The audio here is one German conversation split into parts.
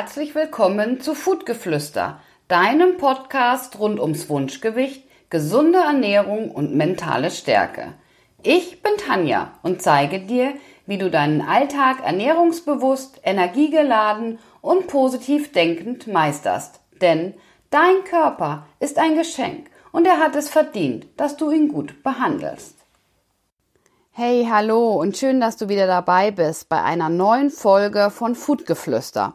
herzlich willkommen zu Foodgeflüster, deinem Podcast rund ums Wunschgewicht, gesunde Ernährung und mentale Stärke. Ich bin Tanja und zeige dir, wie du deinen Alltag ernährungsbewusst, energiegeladen und positiv denkend meisterst. Denn dein Körper ist ein Geschenk und er hat es verdient, dass du ihn gut behandelst. Hey, hallo und schön, dass du wieder dabei bist bei einer neuen Folge von Foodgeflüster.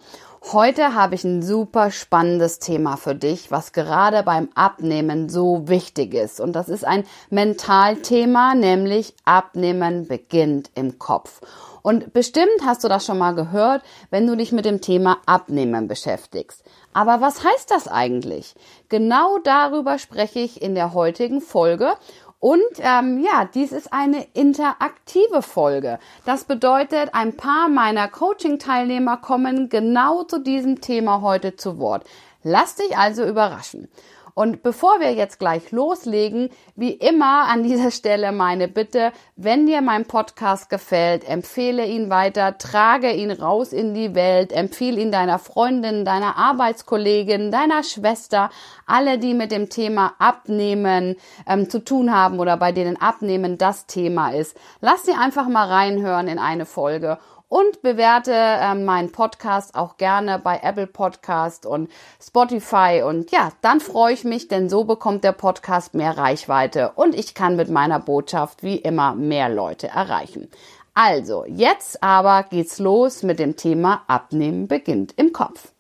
Heute habe ich ein super spannendes Thema für dich, was gerade beim Abnehmen so wichtig ist. Und das ist ein Mentalthema, nämlich Abnehmen beginnt im Kopf. Und bestimmt hast du das schon mal gehört, wenn du dich mit dem Thema Abnehmen beschäftigst. Aber was heißt das eigentlich? Genau darüber spreche ich in der heutigen Folge und ähm, ja, dies ist eine interaktive Folge. Das bedeutet, ein paar meiner Coaching-Teilnehmer kommen genau zu diesem Thema heute zu Wort. Lass dich also überraschen. Und bevor wir jetzt gleich loslegen, wie immer an dieser Stelle meine Bitte, wenn dir mein Podcast gefällt, empfehle ihn weiter, trage ihn raus in die Welt, empfehle ihn deiner Freundin, deiner Arbeitskollegin, deiner Schwester, alle, die mit dem Thema Abnehmen ähm, zu tun haben oder bei denen Abnehmen das Thema ist. Lass sie einfach mal reinhören in eine Folge und bewerte äh, meinen Podcast auch gerne bei Apple Podcast und Spotify und ja, dann freue ich mich, denn so bekommt der Podcast mehr Reichweite und ich kann mit meiner Botschaft wie immer mehr Leute erreichen. Also, jetzt aber geht's los mit dem Thema Abnehmen beginnt im Kopf.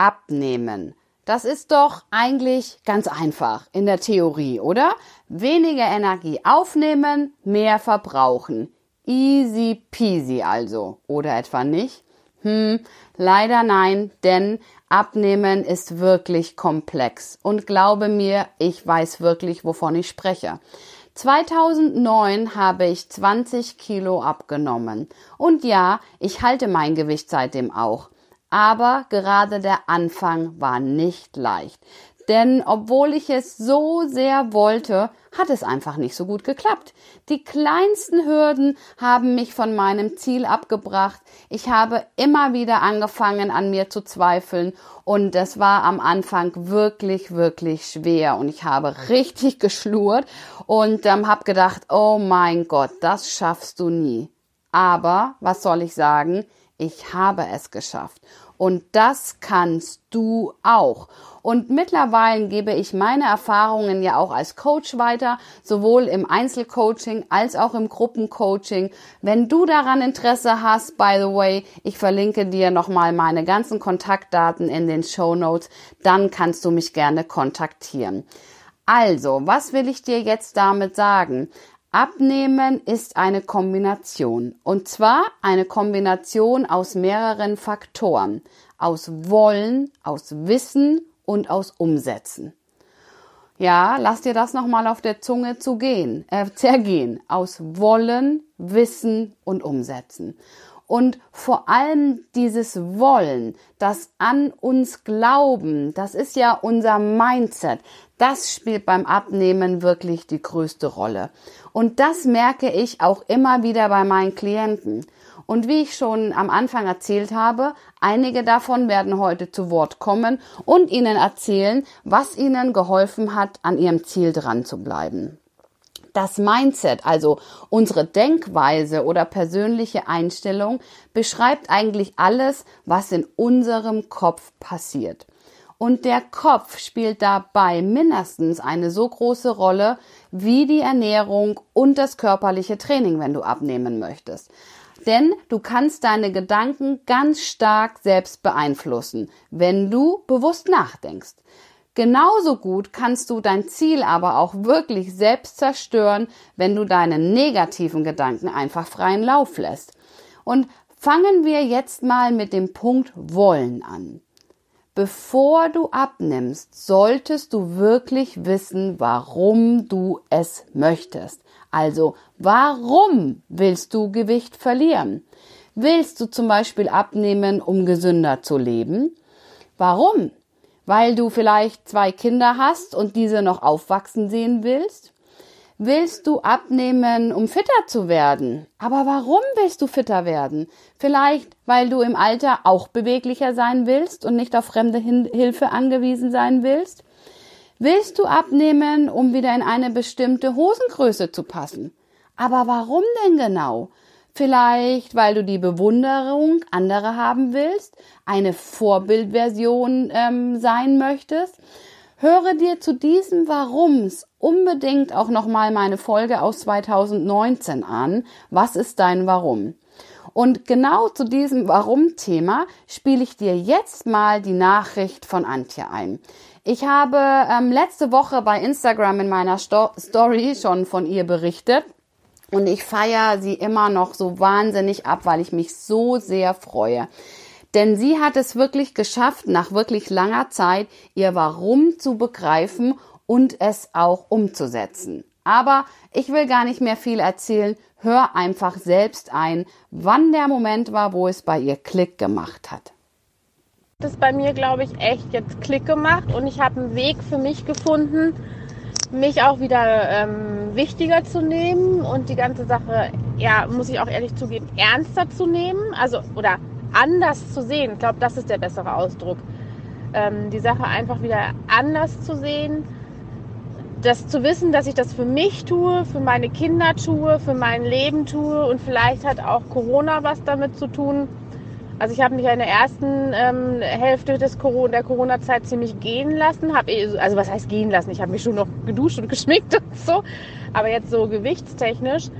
Abnehmen. Das ist doch eigentlich ganz einfach in der Theorie, oder? Weniger Energie aufnehmen, mehr verbrauchen. Easy peasy also, oder etwa nicht? Hm, leider nein, denn Abnehmen ist wirklich komplex. Und glaube mir, ich weiß wirklich, wovon ich spreche. 2009 habe ich 20 Kilo abgenommen. Und ja, ich halte mein Gewicht seitdem auch. Aber gerade der Anfang war nicht leicht. Denn obwohl ich es so sehr wollte, hat es einfach nicht so gut geklappt. Die kleinsten Hürden haben mich von meinem Ziel abgebracht. Ich habe immer wieder angefangen an mir zu zweifeln und es war am Anfang wirklich, wirklich schwer und ich habe richtig geschlurrt und ähm, habe gedacht, oh mein Gott, das schaffst du nie. Aber was soll ich sagen? Ich habe es geschafft. Und das kannst du auch. Und mittlerweile gebe ich meine Erfahrungen ja auch als Coach weiter, sowohl im Einzelcoaching als auch im Gruppencoaching. Wenn du daran Interesse hast, by the way, ich verlinke dir nochmal meine ganzen Kontaktdaten in den Show Notes, dann kannst du mich gerne kontaktieren. Also, was will ich dir jetzt damit sagen? Abnehmen ist eine Kombination. Und zwar eine Kombination aus mehreren Faktoren. Aus Wollen, aus Wissen und aus Umsetzen. Ja, lass dir das nochmal auf der Zunge zu gehen, äh, zergehen. Aus Wollen, Wissen und Umsetzen. Und vor allem dieses Wollen, das an uns Glauben, das ist ja unser Mindset. Das spielt beim Abnehmen wirklich die größte Rolle. Und das merke ich auch immer wieder bei meinen Klienten. Und wie ich schon am Anfang erzählt habe, einige davon werden heute zu Wort kommen und Ihnen erzählen, was Ihnen geholfen hat, an Ihrem Ziel dran zu bleiben. Das Mindset, also unsere Denkweise oder persönliche Einstellung, beschreibt eigentlich alles, was in unserem Kopf passiert. Und der Kopf spielt dabei mindestens eine so große Rolle wie die Ernährung und das körperliche Training, wenn du abnehmen möchtest. Denn du kannst deine Gedanken ganz stark selbst beeinflussen, wenn du bewusst nachdenkst. Genauso gut kannst du dein Ziel aber auch wirklich selbst zerstören, wenn du deine negativen Gedanken einfach freien Lauf lässt. Und fangen wir jetzt mal mit dem Punkt wollen an. Bevor du abnimmst, solltest du wirklich wissen, warum du es möchtest. Also, warum willst du Gewicht verlieren? Willst du zum Beispiel abnehmen, um gesünder zu leben? Warum? Weil du vielleicht zwei Kinder hast und diese noch aufwachsen sehen willst? Willst du abnehmen, um fitter zu werden? Aber warum willst du fitter werden? Vielleicht, weil du im Alter auch beweglicher sein willst und nicht auf fremde Hilfe angewiesen sein willst? Willst du abnehmen, um wieder in eine bestimmte Hosengröße zu passen? Aber warum denn genau? Vielleicht, weil du die Bewunderung anderer haben willst, eine Vorbildversion ähm, sein möchtest? Höre dir zu diesem Warums unbedingt auch nochmal meine Folge aus 2019 an. Was ist dein Warum? Und genau zu diesem Warum-Thema spiele ich dir jetzt mal die Nachricht von Antje ein. Ich habe ähm, letzte Woche bei Instagram in meiner Sto Story schon von ihr berichtet und ich feiere sie immer noch so wahnsinnig ab, weil ich mich so sehr freue. Denn sie hat es wirklich geschafft, nach wirklich langer Zeit ihr Warum zu begreifen und es auch umzusetzen. Aber ich will gar nicht mehr viel erzählen. Hör einfach selbst ein, wann der Moment war, wo es bei ihr Klick gemacht hat. Das bei mir, glaube ich, echt jetzt Klick gemacht und ich habe einen Weg für mich gefunden, mich auch wieder ähm, wichtiger zu nehmen und die ganze Sache, ja, muss ich auch ehrlich zugeben, ernster zu nehmen, also oder anders zu sehen. Ich glaube, das ist der bessere Ausdruck. Ähm, die Sache einfach wieder anders zu sehen, das zu wissen, dass ich das für mich tue, für meine Kinder tue, für mein Leben tue und vielleicht hat auch Corona was damit zu tun. Also ich habe mich in der ersten ähm, Hälfte des Corona, der Corona-Zeit ziemlich gehen lassen. Hab, eh, also was heißt gehen lassen? Ich habe mich schon noch geduscht und geschminkt und so. Aber jetzt so gewichtstechnisch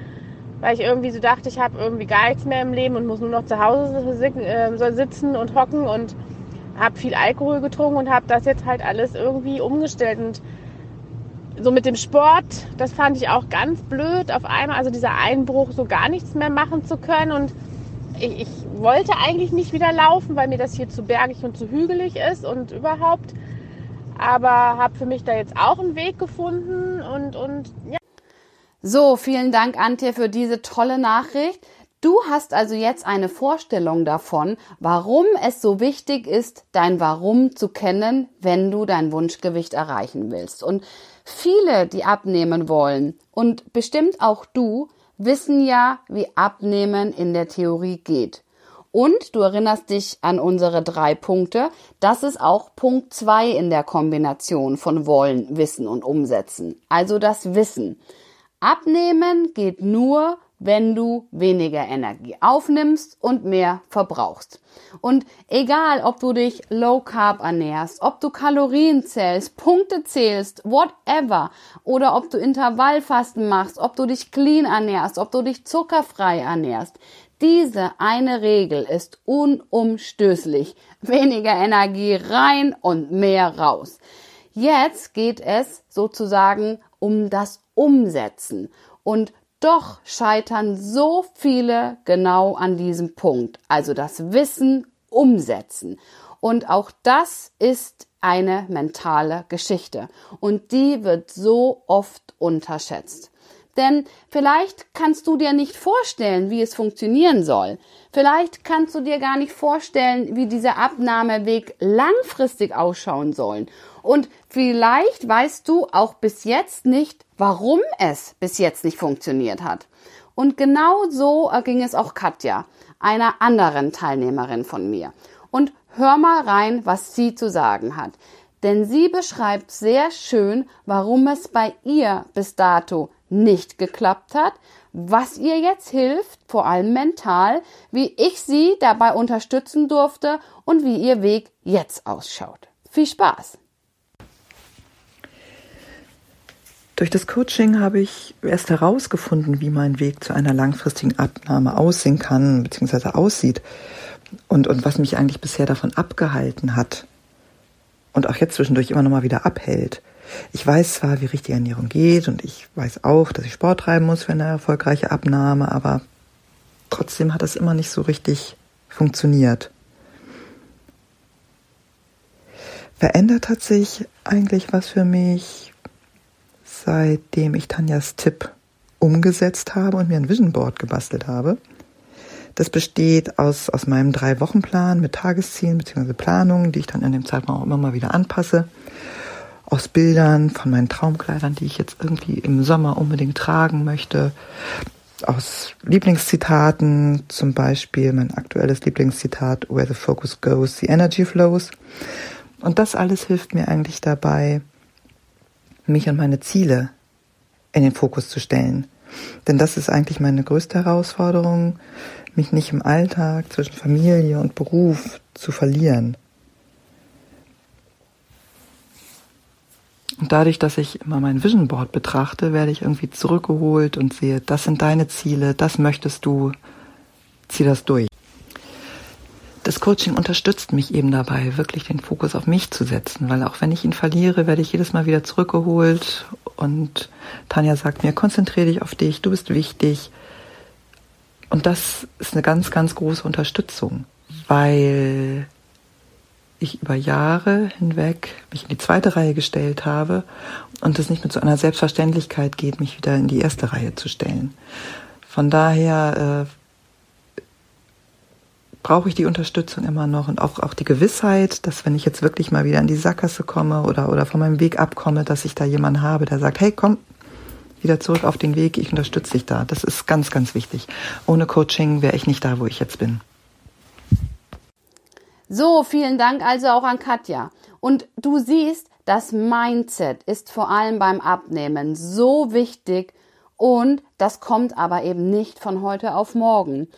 weil ich irgendwie so dachte, ich habe irgendwie gar nichts mehr im Leben und muss nur noch zu Hause äh, sitzen und hocken und habe viel Alkohol getrunken und habe das jetzt halt alles irgendwie umgestellt und so mit dem Sport, das fand ich auch ganz blöd auf einmal, also dieser Einbruch, so gar nichts mehr machen zu können und ich, ich wollte eigentlich nicht wieder laufen, weil mir das hier zu bergig und zu hügelig ist und überhaupt, aber habe für mich da jetzt auch einen Weg gefunden und, und ja. So, vielen Dank, Antje, für diese tolle Nachricht. Du hast also jetzt eine Vorstellung davon, warum es so wichtig ist, dein Warum zu kennen, wenn du dein Wunschgewicht erreichen willst. Und viele, die abnehmen wollen, und bestimmt auch du, wissen ja, wie Abnehmen in der Theorie geht. Und du erinnerst dich an unsere drei Punkte. Das ist auch Punkt zwei in der Kombination von Wollen, Wissen und Umsetzen. Also das Wissen. Abnehmen geht nur, wenn du weniger Energie aufnimmst und mehr verbrauchst. Und egal, ob du dich low carb ernährst, ob du Kalorien zählst, Punkte zählst, whatever, oder ob du Intervallfasten machst, ob du dich clean ernährst, ob du dich zuckerfrei ernährst, diese eine Regel ist unumstößlich. Weniger Energie rein und mehr raus. Jetzt geht es sozusagen um das Umsetzen. Und doch scheitern so viele genau an diesem Punkt. Also das Wissen umsetzen. Und auch das ist eine mentale Geschichte. Und die wird so oft unterschätzt. Denn vielleicht kannst du dir nicht vorstellen, wie es funktionieren soll. Vielleicht kannst du dir gar nicht vorstellen, wie dieser Abnahmeweg langfristig ausschauen soll. Und vielleicht weißt du auch bis jetzt nicht, warum es bis jetzt nicht funktioniert hat. Und genau so ging es auch Katja, einer anderen Teilnehmerin von mir. Und hör mal rein, was sie zu sagen hat. Denn sie beschreibt sehr schön, warum es bei ihr bis dato nicht geklappt hat, was ihr jetzt hilft, vor allem mental, wie ich sie dabei unterstützen durfte und wie ihr Weg jetzt ausschaut. Viel Spaß! Durch das Coaching habe ich erst herausgefunden, wie mein Weg zu einer langfristigen Abnahme aussehen kann, beziehungsweise aussieht. Und, und was mich eigentlich bisher davon abgehalten hat. Und auch jetzt zwischendurch immer noch mal wieder abhält. Ich weiß zwar, wie richtige Ernährung geht und ich weiß auch, dass ich Sport treiben muss für eine erfolgreiche Abnahme, aber trotzdem hat es immer nicht so richtig funktioniert. Verändert hat sich eigentlich was für mich, seitdem ich Tanjas Tipp umgesetzt habe und mir ein Vision Board gebastelt habe. Das besteht aus, aus meinem Drei-Wochen-Plan mit Tageszielen bzw. Planungen, die ich dann in dem Zeitraum auch immer mal wieder anpasse. Aus Bildern von meinen Traumkleidern, die ich jetzt irgendwie im Sommer unbedingt tragen möchte. Aus Lieblingszitaten, zum Beispiel mein aktuelles Lieblingszitat, Where the focus goes, the energy flows. Und das alles hilft mir eigentlich dabei, mich und meine Ziele in den Fokus zu stellen. Denn das ist eigentlich meine größte Herausforderung, mich nicht im Alltag zwischen Familie und Beruf zu verlieren. Und dadurch, dass ich immer mein Vision Board betrachte, werde ich irgendwie zurückgeholt und sehe, das sind deine Ziele, das möchtest du, zieh das durch. Das Coaching unterstützt mich eben dabei, wirklich den Fokus auf mich zu setzen, weil auch wenn ich ihn verliere, werde ich jedes Mal wieder zurückgeholt und Tanja sagt mir, konzentriere dich auf dich, du bist wichtig. Und das ist eine ganz, ganz große Unterstützung, weil ich über Jahre hinweg mich in die zweite Reihe gestellt habe und es nicht mehr zu einer Selbstverständlichkeit geht, mich wieder in die erste Reihe zu stellen. Von daher äh, brauche ich die Unterstützung immer noch und auch, auch die Gewissheit, dass wenn ich jetzt wirklich mal wieder in die Sackgasse komme oder, oder von meinem Weg abkomme, dass ich da jemanden habe, der sagt, hey, komm, wieder zurück auf den Weg, ich unterstütze dich da. Das ist ganz, ganz wichtig. Ohne Coaching wäre ich nicht da, wo ich jetzt bin. So, vielen Dank also auch an Katja. Und du siehst, das Mindset ist vor allem beim Abnehmen so wichtig und das kommt aber eben nicht von heute auf morgen.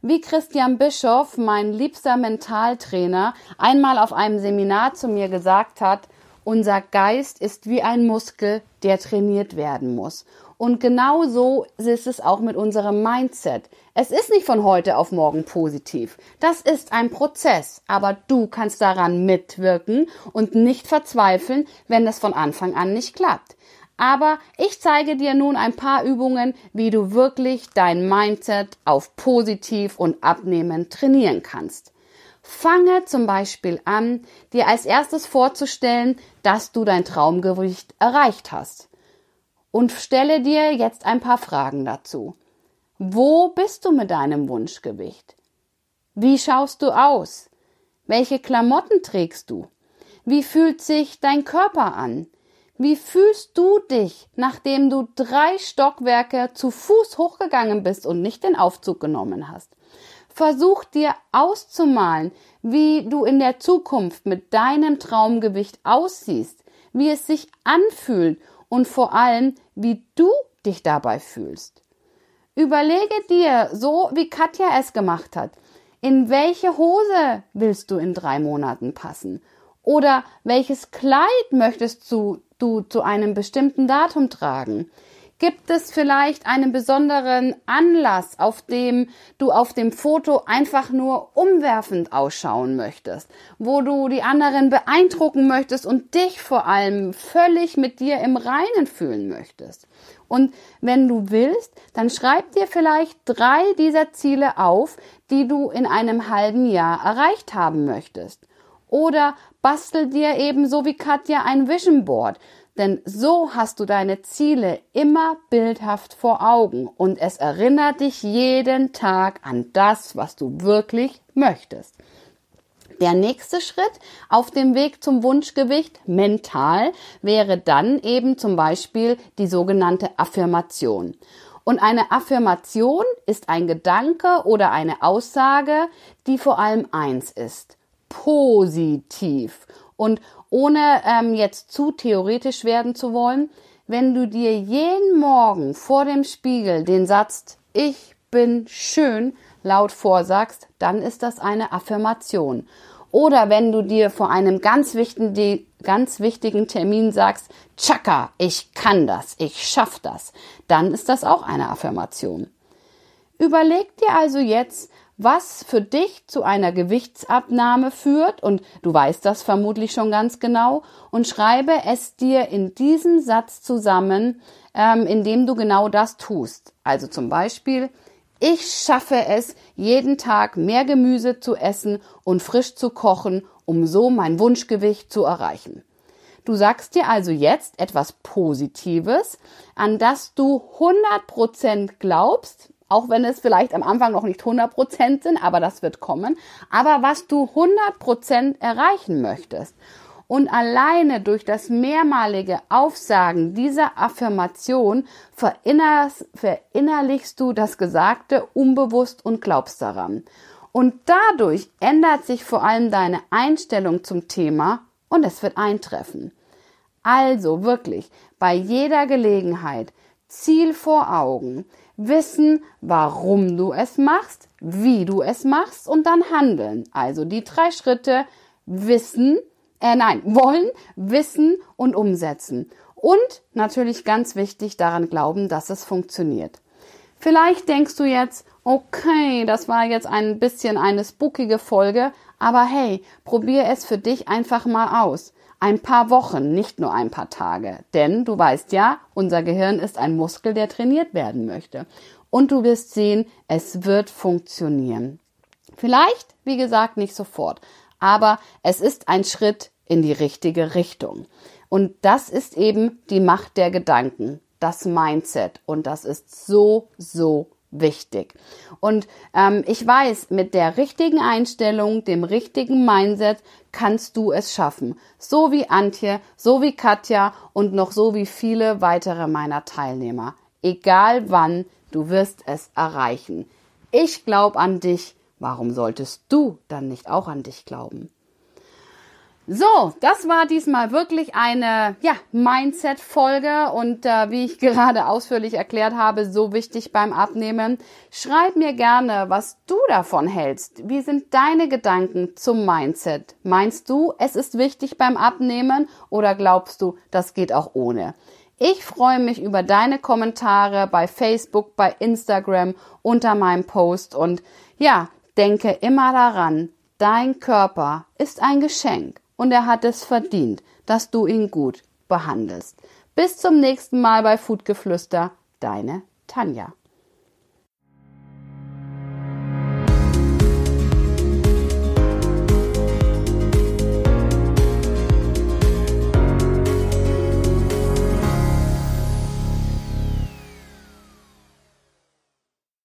Wie Christian Bischoff, mein liebster Mentaltrainer, einmal auf einem Seminar zu mir gesagt hat, unser Geist ist wie ein Muskel, der trainiert werden muss. Und genau so ist es auch mit unserem Mindset. Es ist nicht von heute auf morgen positiv. Das ist ein Prozess, aber du kannst daran mitwirken und nicht verzweifeln, wenn es von Anfang an nicht klappt. Aber ich zeige dir nun ein paar Übungen, wie du wirklich dein Mindset auf positiv und abnehmen trainieren kannst. Fange zum Beispiel an, dir als erstes vorzustellen, dass du dein Traumgewicht erreicht hast. Und stelle dir jetzt ein paar Fragen dazu. Wo bist du mit deinem Wunschgewicht? Wie schaust du aus? Welche Klamotten trägst du? Wie fühlt sich dein Körper an? Wie fühlst du dich, nachdem du drei Stockwerke zu Fuß hochgegangen bist und nicht den Aufzug genommen hast? Versuch dir auszumalen, wie du in der Zukunft mit deinem Traumgewicht aussiehst, wie es sich anfühlt und vor allem, wie du dich dabei fühlst. Überlege dir, so wie Katja es gemacht hat, in welche Hose willst du in drei Monaten passen? Oder welches Kleid möchtest du, du zu einem bestimmten Datum tragen? Gibt es vielleicht einen besonderen Anlass, auf dem du auf dem Foto einfach nur umwerfend ausschauen möchtest, wo du die anderen beeindrucken möchtest und dich vor allem völlig mit dir im Reinen fühlen möchtest? Und wenn du willst, dann schreib dir vielleicht drei dieser Ziele auf, die du in einem halben Jahr erreicht haben möchtest. Oder bastel dir ebenso wie Katja ein Vision Board, denn so hast du deine Ziele immer bildhaft vor Augen und es erinnert dich jeden Tag an das, was du wirklich möchtest. Der nächste Schritt auf dem Weg zum Wunschgewicht mental wäre dann eben zum Beispiel die sogenannte Affirmation. Und eine Affirmation ist ein Gedanke oder eine Aussage, die vor allem eins ist. Positiv. Und ohne ähm, jetzt zu theoretisch werden zu wollen, wenn du dir jeden Morgen vor dem Spiegel den Satz Ich bin schön laut vorsagst, dann ist das eine Affirmation. Oder wenn du dir vor einem ganz wichtigen, ganz wichtigen Termin sagst, Chaka, ich kann das, ich schaff das, dann ist das auch eine Affirmation. Überleg dir also jetzt, was für dich zu einer Gewichtsabnahme führt, und du weißt das vermutlich schon ganz genau, und schreibe es dir in diesem Satz zusammen, ähm, indem du genau das tust. Also zum Beispiel, ich schaffe es, jeden Tag mehr Gemüse zu essen und frisch zu kochen, um so mein Wunschgewicht zu erreichen. Du sagst dir also jetzt etwas Positives, an das du 100% glaubst, auch wenn es vielleicht am Anfang noch nicht 100% sind, aber das wird kommen, aber was du 100% erreichen möchtest. Und alleine durch das mehrmalige Aufsagen dieser Affirmation verinnerlichst du das Gesagte unbewusst und glaubst daran. Und dadurch ändert sich vor allem deine Einstellung zum Thema und es wird eintreffen. Also wirklich bei jeder Gelegenheit Ziel vor Augen, wissen, warum du es machst, wie du es machst und dann handeln. Also die drei Schritte wissen, äh, nein, wollen, wissen und umsetzen. Und natürlich ganz wichtig daran glauben, dass es funktioniert. Vielleicht denkst du jetzt, okay, das war jetzt ein bisschen eine spookige Folge, aber hey, probier es für dich einfach mal aus. Ein paar Wochen, nicht nur ein paar Tage. Denn du weißt ja, unser Gehirn ist ein Muskel, der trainiert werden möchte. Und du wirst sehen, es wird funktionieren. Vielleicht, wie gesagt, nicht sofort aber es ist ein Schritt in die richtige Richtung. Und das ist eben die Macht der Gedanken, das Mindset. Und das ist so, so wichtig. Und ähm, ich weiß, mit der richtigen Einstellung, dem richtigen Mindset kannst du es schaffen. So wie Antje, so wie Katja und noch so wie viele weitere meiner Teilnehmer. Egal wann, du wirst es erreichen. Ich glaube an dich Warum solltest du dann nicht auch an dich glauben? So, das war diesmal wirklich eine ja, Mindset-Folge und äh, wie ich gerade ausführlich erklärt habe, so wichtig beim Abnehmen. Schreib mir gerne, was du davon hältst. Wie sind deine Gedanken zum Mindset? Meinst du, es ist wichtig beim Abnehmen oder glaubst du, das geht auch ohne? Ich freue mich über deine Kommentare bei Facebook, bei Instagram unter meinem Post und ja, Denke immer daran, dein Körper ist ein Geschenk und er hat es verdient, dass du ihn gut behandelst. Bis zum nächsten Mal bei Foodgeflüster, deine Tanja.